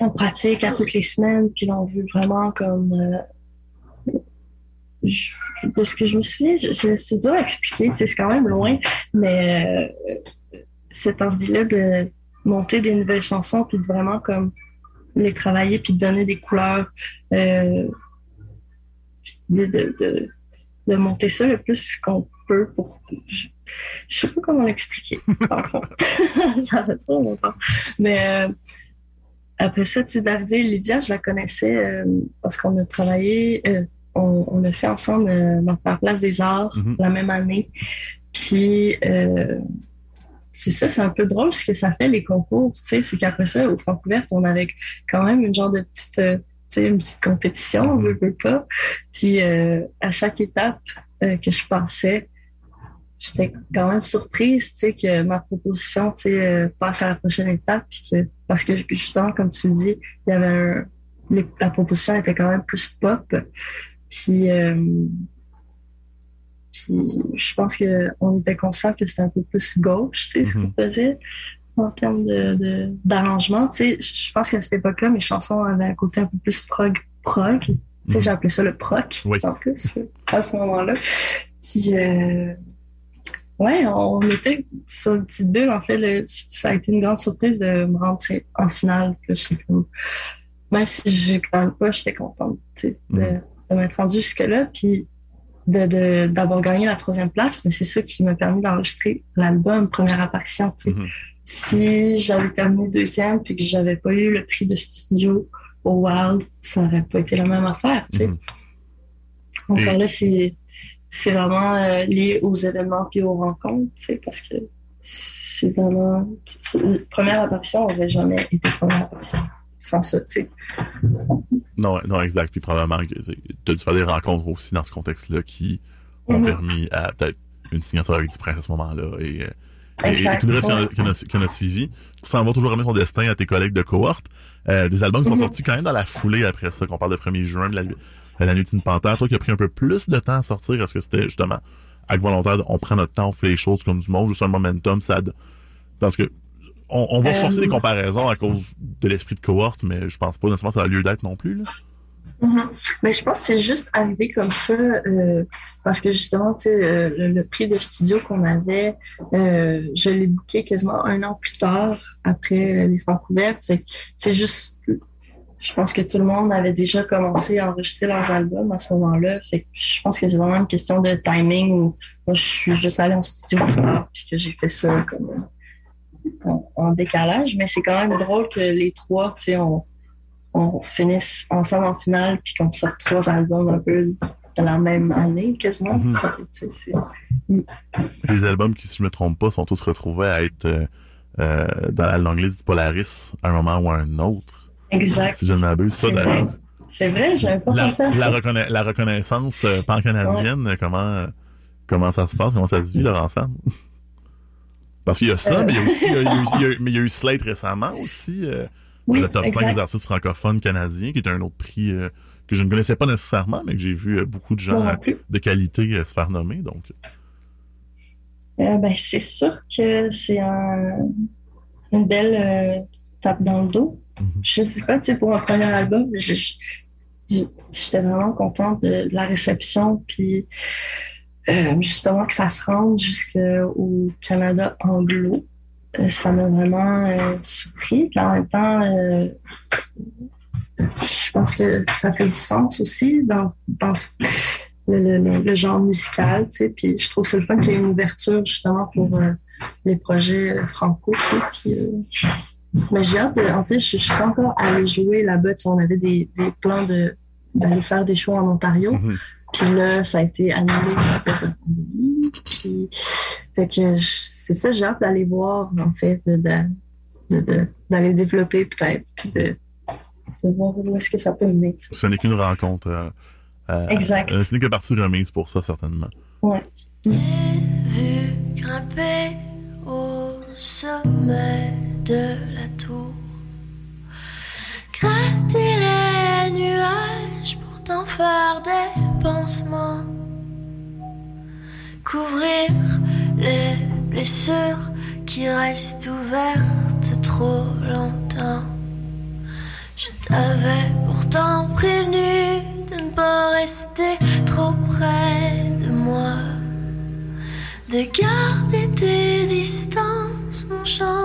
on pratique à toutes les semaines, puis on veut vraiment comme euh, de ce que je me souviens, c'est dur à expliquer, c'est quand même loin, mais euh, cette envie-là de monter des nouvelles chansons, puis de vraiment comme les travailler, puis de donner des couleurs, euh, de, monter ça le plus qu'on peut pour... Je, je sais pas comment l'expliquer, ça fait trop longtemps. Mais euh, après ça, d'arriver, Lydia, je la connaissais parce qu'on a travaillé on, a fait ensemble euh, Place des Arts mm-hmm. la même année. Puis, euh, c'est ça, c'est un peu drôle ce que ça fait, les concours. Tu sais, c'est qu'après ça, au Francouverte, on avait quand même une genre de petite, euh, tu sais, une petite compétition, on veut, veut pas. Puis, euh, à chaque étape euh, que je passais, j'étais quand même surprise, tu sais, que ma proposition, passe à la prochaine étape. Puis que, parce que, justement, comme tu le dis, il y avait un, les- la proposition était quand même plus pop. Puis, euh, puis je pense qu'on était conscient que c'était un peu plus gauche, tu sais, ce Mhm. qu'on faisait en termes de, de- d'arrangement. Tu sais, je pense qu'à cette époque-là, mes chansons avaient un côté un peu plus prog. prog. Tu sais, Mhm. j'ai appelé ça le proc, Oui. en plus, à ce moment-là. Puis, euh, ouais, on était sur une petite bulle. En fait, le- ça a été une grande surprise de me rendre tu sais, en finale. Là, même si je gagne pas, j'étais contente tu sais, de, Mhm. de m'être rendue jusque-là. Puis, de, de- d'avoir gagné la troisième place, mais c'est ça qui m'a permis d'enregistrer l'album Première Apparition. Mhm. Si j'avais terminé deuxième puis que j'avais pas eu le prix de studio au Wild, ça aurait pas été la même affaire. Mhm. Encore Et- là, c'est, vraiment euh, lié aux événements puis aux rencontres, tu sais, parce que c'est vraiment. La première apparition n'aurait jamais été première apparition sans ça. Non, non, exact. Puis probablement que tu as dû faire des rencontres aussi dans ce contexte-là qui ont Mhm. permis à peut-être une signature avec du prince à ce moment-là et, et- tout le reste qui en a- ouais. suivi. Ça en va toujours remettre son destin à tes collègues de cohorte. Euh, des albums qui sont Mhm. sortis quand même dans la foulée après ça, qu'on parle de 1er juin, de la, de la nuit d'une panthère. Toi qui a pris un peu plus de temps à sortir, est-ce que c'était justement avec volontaire, on prend notre temps, on fait les choses comme du monde, juste un momentum, ça... Parce que on, on va Euh, forcer des comparaisons à cause de l'esprit de cohorte, mais je pense pas nécessairement que ça a lieu d'être non plus. Là. Mhm. Mais je pense que c'est juste arrivé comme ça euh, parce que justement, tu sais, euh, le, le prix de studio qu'on avait, euh, je l'ai booké quasiment un an plus tard après les Francouvertes. Fait que c'est juste, je pense que tout le monde avait déjà commencé à enregistrer leurs albums à ce moment-là. Fait que je pense que c'est vraiment une question de timing où moi, je suis juste allée en studio plus tard puis que j'ai fait ça comme en, en décalage. Mais c'est quand même drôle que les trois, tu sais, on on finisse ensemble en finale puis qu'on sorte trois albums un peu de la même année quasiment. Mhm. C'est- Les albums qui, si je me trompe pas, sont tous retrouvés à être euh, euh, dans la longlist du Polaris à un moment ou à un autre. Exact. Si je ne m'abuse. Ça, C'est d'ailleurs, vrai. C'est vrai, j'avais pas la, pensé à la, ça. reconna- la reconnaissance euh, pan-canadienne, comment, comment ça se passe, comment ça se vit, leur ensemble? Parce qu'il y a ça, Euh. mais il y a aussi, il y a, eu- il y a eu- mais il y a eu Slate récemment aussi, euh, Oui, le top 5 exact. des artistes francophones canadiens, qui est un autre prix euh, que je ne connaissais pas nécessairement, mais que j'ai vu beaucoup de gens de qualité se faire nommer, donc. Ben, c'est sûr que c'est un- une belle tape dans le dos. Mhm. Je sais pas, tu sais, pour un premier album, j'étais vraiment contente de, de la réception, puis euh, justement que ça se rende jusqu'au Canada anglo. Euh, ça m'a vraiment euh, surpris. Puis en même temps, je pense que ça fait du sens aussi dans, le, genre musical, tu sais. Puis je trouve c'est le fun qu'il y ait une ouverture justement pour les projets franco, tu sais. Puis, mais j'ai hâte, de- en fait, je, suis encore allée jouer là-bas. Tu sais, on avait des, plans de d'aller faire des shows en Ontario. Mhm. Puis là, ça a été annulé à cause de la pandémie. Puis, fait que c'est ça, j'ai hâte d'aller voir, en fait, de, de, de- de- d'aller développer peut-être, puis de, de voir où est-ce que ça peut mener. Ce n'est qu'une rencontre. euh, euh, Exact. euh, ce n'est que partie remise pour ça, certainement. J'ai vu grimper au sommet de la tour, gratter les nuages t'en faire des pansements, couvrir les blessures qui restent ouvertes trop longtemps. Je t'avais pourtant prévenu de ne pas rester trop près de moi, de garder tes distances. Mon champ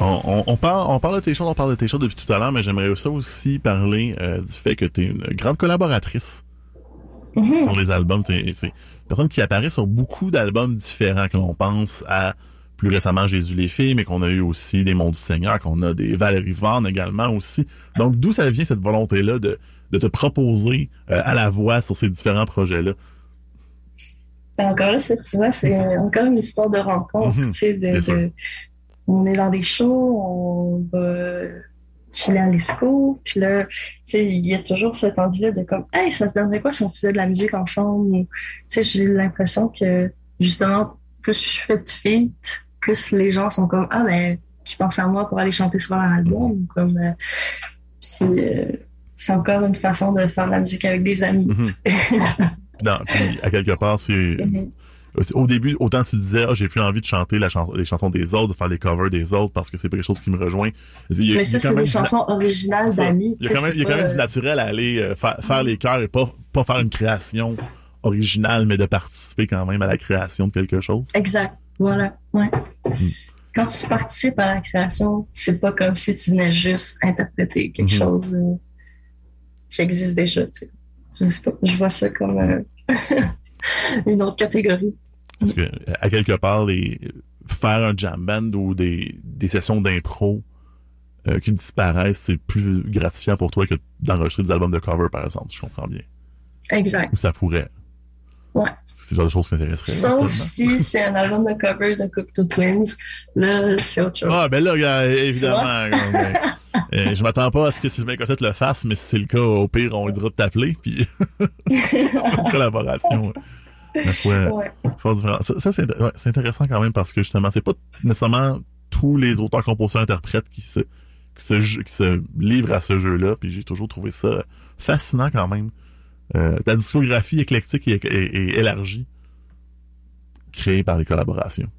On, on, on parle, on parle de tes choses, on parle de tes choses depuis tout à l'heure, mais j'aimerais ça aussi parler euh, du fait que tu es une grande collaboratrice sur les albums. T'es- C'est une personne qui apparaît sur beaucoup d'albums différents que l'on pense à plus récemment Jésus les filles, mais qu'on a eu aussi des Monts du Seigneur, qu'on a des Valérie Vaughan également aussi. Donc d'où ça vient cette volonté-là de, de te proposer euh, à la voix sur ces différents projets-là? Ben, encore là, tu vois, c'est encore une histoire de rencontre. Mhm, tu sais, de- on est dans des shows, on va chiller à l'ESCO, puis là, tu sais, il y a toujours cette envie-là de comme, hey, ça te donnerait quoi si on faisait de la musique ensemble? Tu sais, j'ai l'impression que, justement, plus je fais de feat, plus les gens sont comme, ah, ben, qui pensent à moi pour aller chanter sur leur album, ou comme, euh, euh, c'est encore une façon de faire de la musique avec des amis. Mhm. Non, puis à quelque part, c'est Mhm. Au début, autant tu disais, ah, j'ai plus envie de chanter la les chansons des autres, de faire des covers des autres parce que c'est pas quelque chose qui me rejoint. Il y a- Mais ça, c'est des chansons originales d'amis. Il y a quand même, il y a c'est quand même pas- du naturel à aller euh, fa- faire les chœurs et pas, pas faire une création originale, mais de participer quand même à la création de quelque chose. Exact. Voilà. Ouais. Mm. Quand tu participes à la création, c'est pas comme si tu venais juste interpréter quelque Mhm. chose euh, qui existe déjà. Tu sais. Je sais pas. Je vois ça comme euh, une autre catégorie. Parce que, à quelque part, les, faire un jam band ou des, des sessions d'impro euh, qui disparaissent, c'est plus gratifiant pour toi que d'enregistrer des albums de cover, par exemple, si je comprends bien. Exact. Ou ça pourrait. Ouais. C'est le genre de choses qui t'intéresseraient. Sauf si c'est un album de cover de Cocteau Twins. Là, c'est autre chose. Ah, ben là, évidemment. euh, je m'attends pas à ce que Sylvain Cossette le fasse, mais si c'est le cas, au pire, on lui dira de t'appeler, puis c'est une collaboration. Ouais. Ça, ça c'est ouais, intéressant quand même parce que justement, c'est pas nécessairement tous les auteurs, compositeurs, interprètes qui se, qui se, qui se livrent à ce jeu-là. Puis j'ai toujours trouvé ça fascinant quand même. Euh, ta discographie éclectique et, élargie, créée par les collaborations.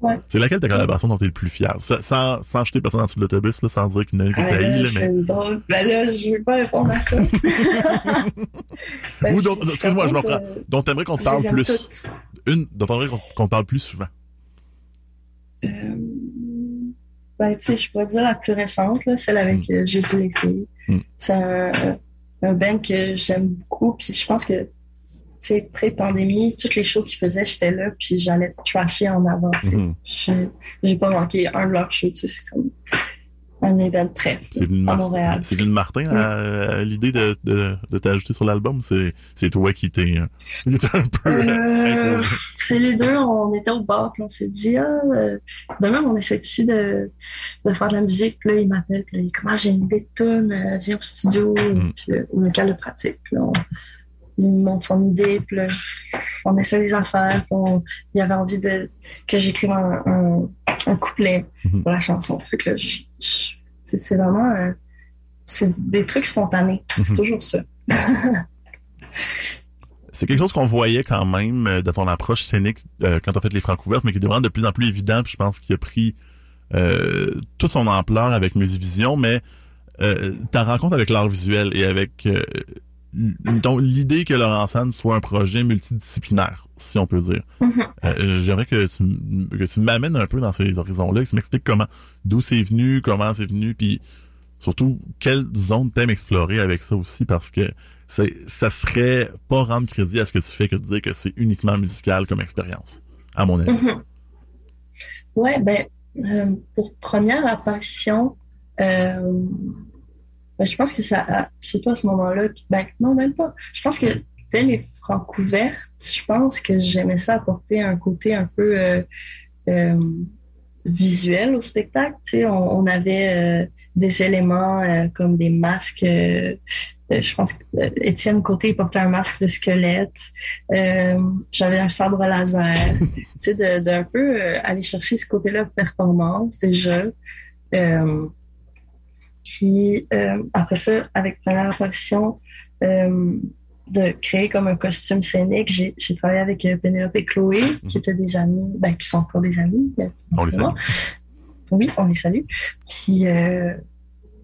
Ouais. C'est laquelle ta collaboration dont tu es le plus fier? Sans, sans jeter personne en dessous de l'autobus, sans dire qu'il y en a ah, là, mais... drôle. Ben là, je veux pas répondre à ça. ben, Ou excuse-moi, je me reprends. Dont t'aimerais qu'on te parle plus. Une dont t'aimerais qu'on te parle plus souvent. Euh... Ben, tu sais, je pourrais dire la plus récente, là, celle avec mm. Euh, Jésus les filles. Mm. C'est un, un band que j'aime beaucoup, puis je pense que sais, pré-pandémie, toutes les shows qu'ils faisaient, j'étais là, puis j'allais trasher en avant. Mm J'ai pas manqué un de leurs shows, c'est comme un événement bref à Montréal. C'est Lynn Martin, euh, l'idée de, de, de t'ajouter sur l'album, c'est toi qui t'es un peu euh, C'est les deux, on était au bar, puis on s'est dit, ah, euh, demain, on essaie ici de, de faire de la musique, puis là, il m'appelle, puis là, il comment j'ai une idée de tune, euh, viens au studio, mm. puis au local de pratique, puis là, on, il montre son idée, puis on essaie des affaires, on, il avait envie de, que j'écrive un, un, couplet mhm. pour la chanson. Fait que c'est vraiment, euh, c'est des trucs spontanés. C'est mhm. toujours ça. c'est quelque chose qu'on voyait quand même euh, dans ton approche scénique euh, quand tu as fait les francs ouverts, mais qui est vraiment de plus en plus évident. Puis je pense qu'il a pris toute son ampleur avec Musivision, mais ta rencontre avec l'art visuel et avec donc l'idée que Laurent soit un projet multidisciplinaire, si on peut dire. Mm-hmm. Euh, j'aimerais que tu, que tu m'amènes un peu dans ces horizons-là, que tu m'expliques comment, d'où c'est venu, comment c'est venu, puis surtout quelle zone t'aimes explorer avec ça aussi, parce que ça serait pas rendre crédit à ce que tu fais que de dire que c'est uniquement musical comme expérience, à mon avis. Mm-hmm. Ouais, ben euh, pour première apparition, euh, ben, je pense que ça, surtout à ce moment-là, ben, non, même pas. Je pense que dès les francs ouvertes, je pense que j'aimais ça apporter un côté un peu euh, euh, visuel au spectacle. Tu sais, on, on avait euh, des éléments comme des masques. je pense que Étienne Côté portait un masque de squelette. J'avais un sabre laser. tu sais, d'un peu aller chercher ce côté-là de performance déjà. Puis euh, après ça, avec première apparition, euh, de créer comme un costume scénique, j'ai travaillé avec euh, Pénélope et Chloé, qui mhm. étaient des amis, ben, qui sont encore des amis. On les salue. Oui, on les salue. Puis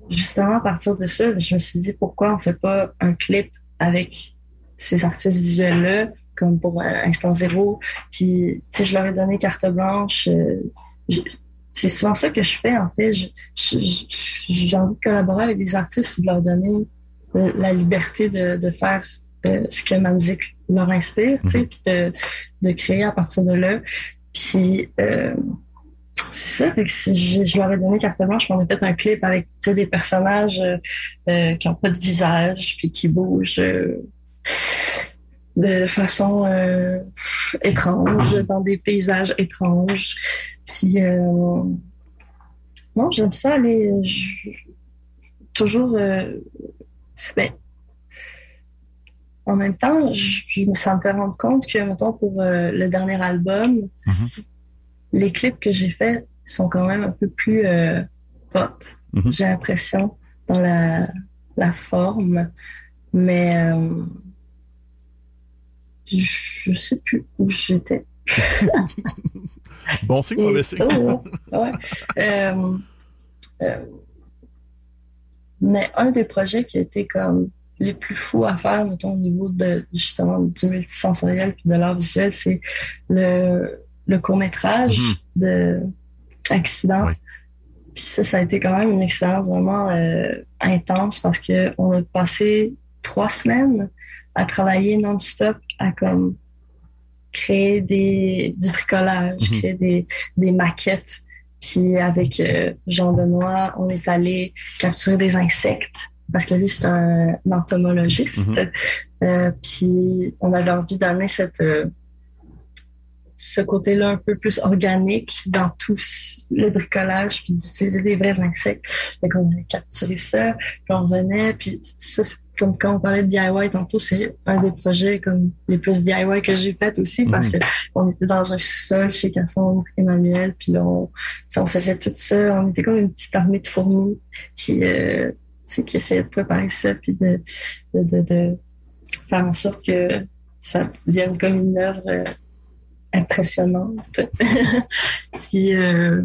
justement, à partir de ça, je me suis dit pourquoi on fait pas un clip avec ces artistes visuels-là, comme pour Instant Zéro? Puis, tu sais, je leur ai donné carte blanche c'est souvent ça que je fais, en fait. J'ai envie de collaborer avec des artistes et de leur donner euh, la liberté de, de faire euh, ce que ma musique leur inspire, tu sais, mhm. puis de, de, créer à partir de là. Puis, euh, c'est ça, fait que je, je, leur ai donné carte blanche, on a fait un clip avec des personnages euh, qui n'ont pas de visage, puis qui bougent de façon étrange, dans des paysages étranges. Puis, euh, moi, j'aime ça aller toujours. Euh, ben, en même temps, je, ça me fait rendre compte que, mettons, pour euh, le dernier album, mm-hmm. les clips que j'ai faits sont quand même un peu plus euh, pop. Mm-hmm. J'ai l'impression dans la, la forme. Mais je, je sais plus où j'étais. bon signe, mauvais signe. ouais. Euh, euh, mais un des projets qui a été comme les plus fous à faire, mettons, au niveau de justement du multisensoriel puis de l'art visuel, c'est le, le court-métrage de Accident. Puis ça, ça a été quand même une expérience vraiment euh, intense parce que on a passé trois semaines à travailler non-stop à comme créer des, du bricolage, mhm. créer des, des maquettes. Puis avec euh, Jean Benoît, on est allé capturer des insectes parce que lui, c'est un entomologiste. Mhm. euh, puis on avait envie d'amener cette euh, ce côté-là un peu plus organique dans tout le bricolage, puis d'utiliser des vrais insectes. Fait qu'on avait capturé ça, puis on revenait, puis ça, comme quand on parlait de DIY tantôt, c'est un des projets comme les plus DIY que j'ai fait aussi parce que on était dans un sol chez Cassandre Emmanuel, puis là on, on faisait tout ça, on était comme une petite armée de fourmis qui euh, qui essayait de préparer ça puis de, de, de, faire en sorte que ça devienne comme une œuvre euh, impressionnante. puis euh,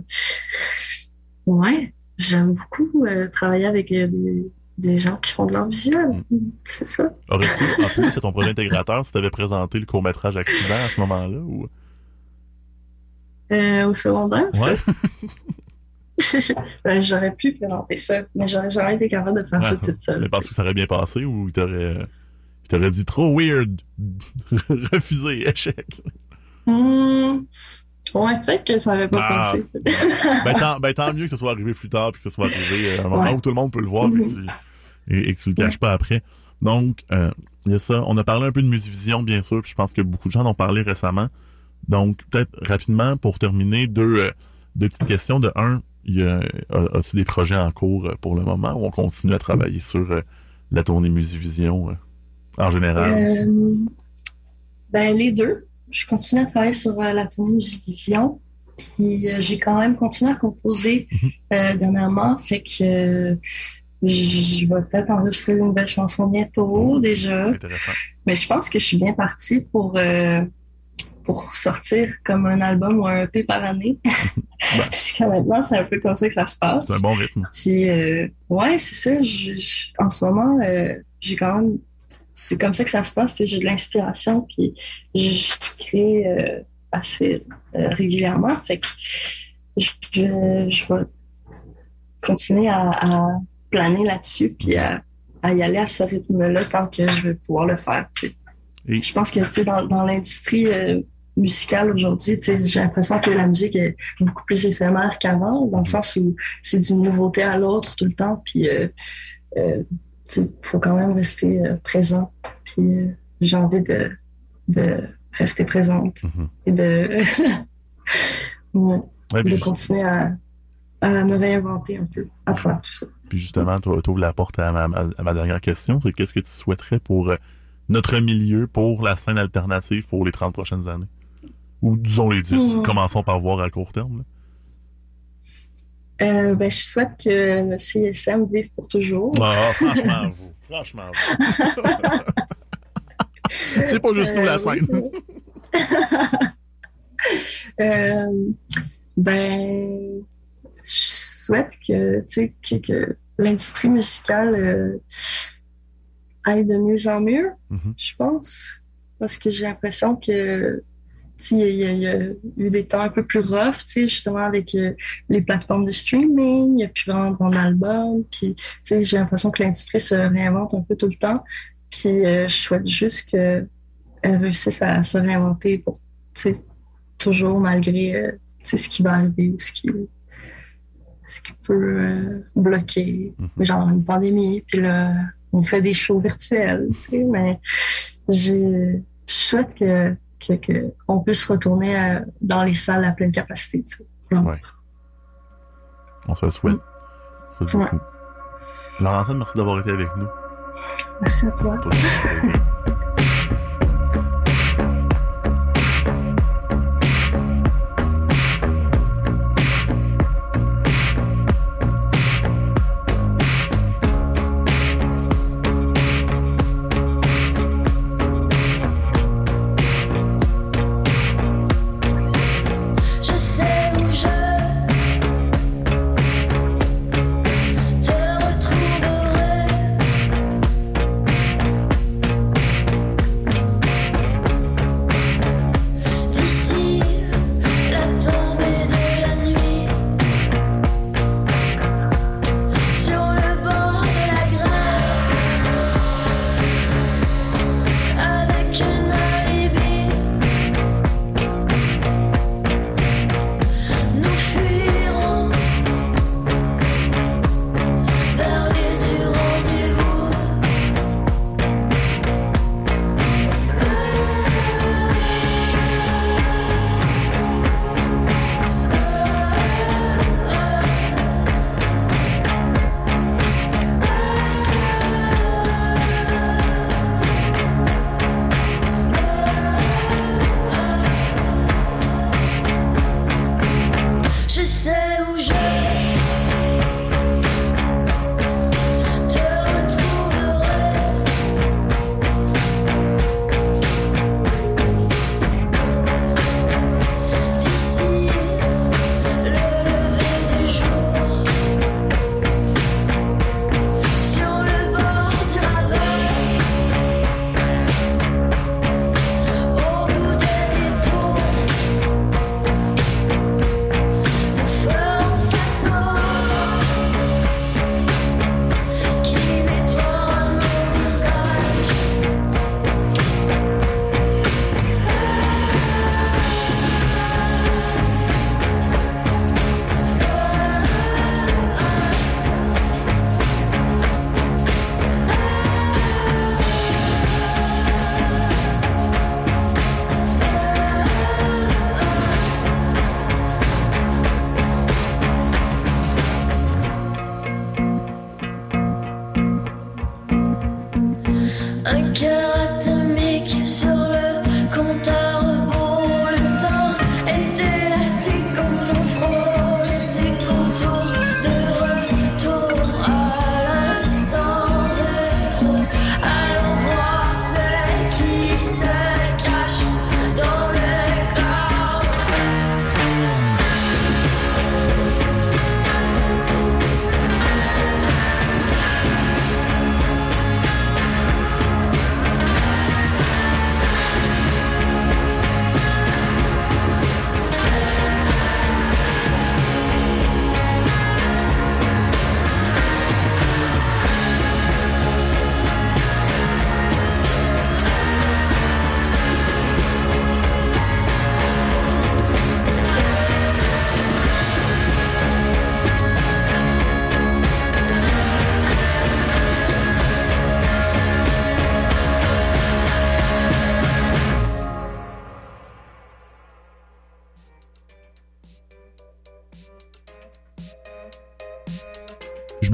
ouais, j'aime beaucoup euh, travailler avec des des gens qui font de l'art visuel. Mm. C'est ça. Aurais-tu, en plus, c'est ton projet intégrateur, si tu avais présenté le court-métrage Accident à ce moment-là? Ou... Euh, au secondaire, ouais. ben, j'aurais pu présenter ça, mais j'aurais jamais été capable de faire ça toute seule. Mais parce que ça aurait bien passé ou il t'aurait, il t'aurait dit trop weird, refusé, échec? Mmh. Ouais, peut-être que ça n'avait pas ah. passé. ben, tant, ben, tant, mieux que ce soit arrivé plus tard, puis que ce soit arrivé à un moment où tout le monde peut le voir, puis mm-hmm. et, que tu le caches pas après. Donc, euh, il y a ça. On a parlé un peu de Musivision, bien sûr, puis je pense que beaucoup de gens en ont parlé récemment. Donc, peut-être rapidement, pour terminer, deux, euh, deux petites questions. De un, y a, as-tu des projets en cours euh, pour le moment où on continue à travailler sur la tournée Musivision en général? ben, les deux. Je continue à travailler sur la tournée Musivision. Puis j'ai quand même continué à composer mm-hmm. dernièrement. Fait que je vais peut-être enregistrer une nouvelle chanson bientôt déjà. Mais je pense que je suis bien partie pour, euh, pour sortir comme un album ou un EP par année. Jusqu'à maintenant, c'est un peu comme ça que ça se passe. C'est un bon rythme. Puis, euh, ouais, c'est ça. en ce moment, euh, j'ai quand même. C'est comme ça que ça se passe. J'ai de l'inspiration, puis je crée assez régulièrement. Fait que je, je vais continuer à planer là-dessus, puis à, y aller à ce rythme-là tant que je vais pouvoir le faire. Je pense que dans, dans l'industrie euh, musicale aujourd'hui, j'ai l'impression que la musique est beaucoup plus éphémère qu'avant, dans le sens où c'est d'une nouveauté à l'autre tout le temps, puis il euh, euh, faut quand même rester présent. Puis j'ai envie de, de rester présente mm-hmm. et de, de continuer à, à me réinventer un peu à faire tout ça. Puis justement, tu ouvres la porte à ma, dernière question, c'est qu'est-ce que tu souhaiterais pour euh, notre milieu, pour la scène alternative pour les 30 prochaines années? Ou disons les 10, hmm. commençons par voir à court terme. Euh, ben, je souhaite que le CSM vive pour toujours. Ah, franchement, vous. Franchement, vous. c'est pas juste nous la euh, scène. ben, je souhaite que, que, que l'industrie musicale euh, aille de mieux en mieux, mm-hmm. je pense. Parce que j'ai l'impression que il y, a eu des temps un peu plus rough, justement avec euh, les plateformes de streaming, il y a pu vendre en album, puis j'ai l'impression que l'industrie se réinvente un peu tout le temps. Puis euh, je souhaite juste qu'elle réussisse à se réinventer pour toujours malgré ce qui va arriver ou ce qui ce qui peut euh, bloquer, mhm. genre une pandémie, puis là, on fait des shows virtuels, tu sais, mais je souhaite que, que, on puisse retourner euh, dans les salles à pleine capacité. Ouais. On se le souhaite. C'est ouais. Laurence, merci d'avoir été avec nous. Merci à toi. Je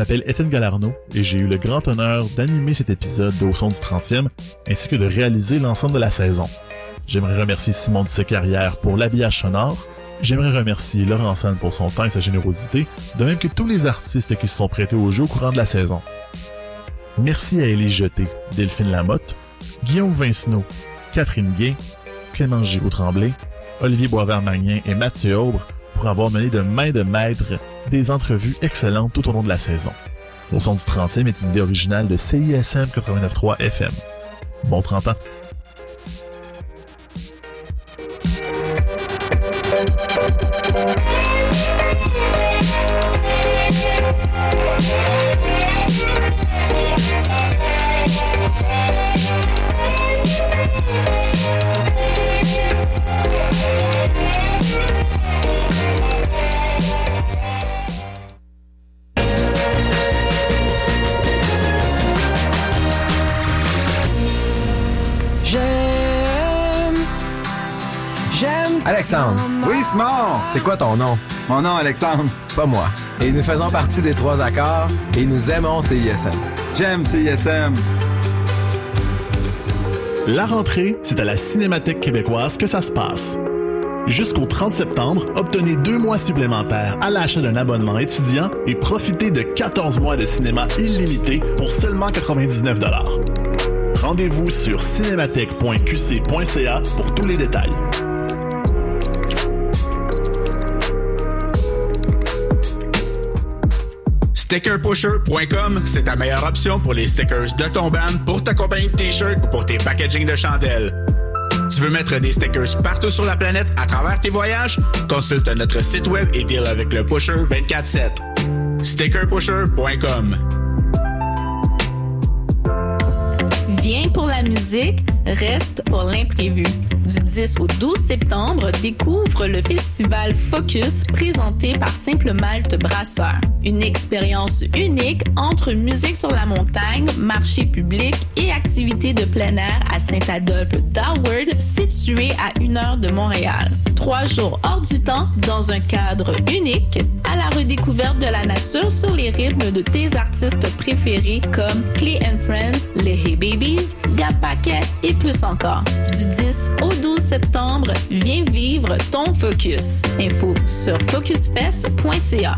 m'appelle Étienne Galarno et j'ai eu le grand honneur d'animer cet épisode de Au son du 30e ainsi que de réaliser l'ensemble de la saison. J'aimerais remercier Simon de ses carrières pour l'habillage sonore. J'aimerais remercier Laurent San pour son temps et sa générosité, de même que tous les artistes qui se sont prêtés au jeu au courant de la saison. Merci à Élie Jeté, Delphine Lamotte, Guillaume Vincenot, Catherine Gay, Clément Giroux-Tremblay, Olivier Boisvert-Magnin et Mathieu Aubre pour avoir mené de main de maître des entrevues excellentes tout au long de la saison. Au son du 30e est une idée originale de CISM 89.3 FM. Bon 30 ans! Simon. C'est quoi ton nom? Mon nom, Alexandre. Pas moi. Et nous faisons partie des trois accords et nous aimons CISM. J'aime CISM. La rentrée, c'est à la Cinémathèque québécoise que ça se passe. Jusqu'au 30 septembre, obtenez deux mois supplémentaires à l'achat d'un abonnement étudiant et profitez de 14 mois de cinéma illimité pour seulement 99 Rendez-vous sur cinémathèque.qc.ca pour tous les détails. StickerPusher.com, c'est ta meilleure option pour les stickers de ton band, pour ta compagnie de t-shirts ou pour tes packaging de chandelles. Tu veux mettre des stickers partout sur la planète à travers tes voyages? Consulte notre site web et deal avec le Pusher 24-7. StickerPusher.com Viens pour la musique, reste pour l'imprévu. Du 10 au 12 septembre, découvre le festival Focus présenté par Simple Malte Brasseur. Une expérience unique entre musique sur la montagne, marché public et activités de plein air à Saint-Adolphe d'Howard, situé à une heure de Montréal. Trois jours hors du temps dans un cadre unique à la redécouverte de la nature sur les rythmes de tes artistes préférés comme Clay and Friends, les Hey Babies, Gap Paquet et plus encore. Du 10 au 12 septembre, viens vivre ton focus. Info sur focusfest.ca.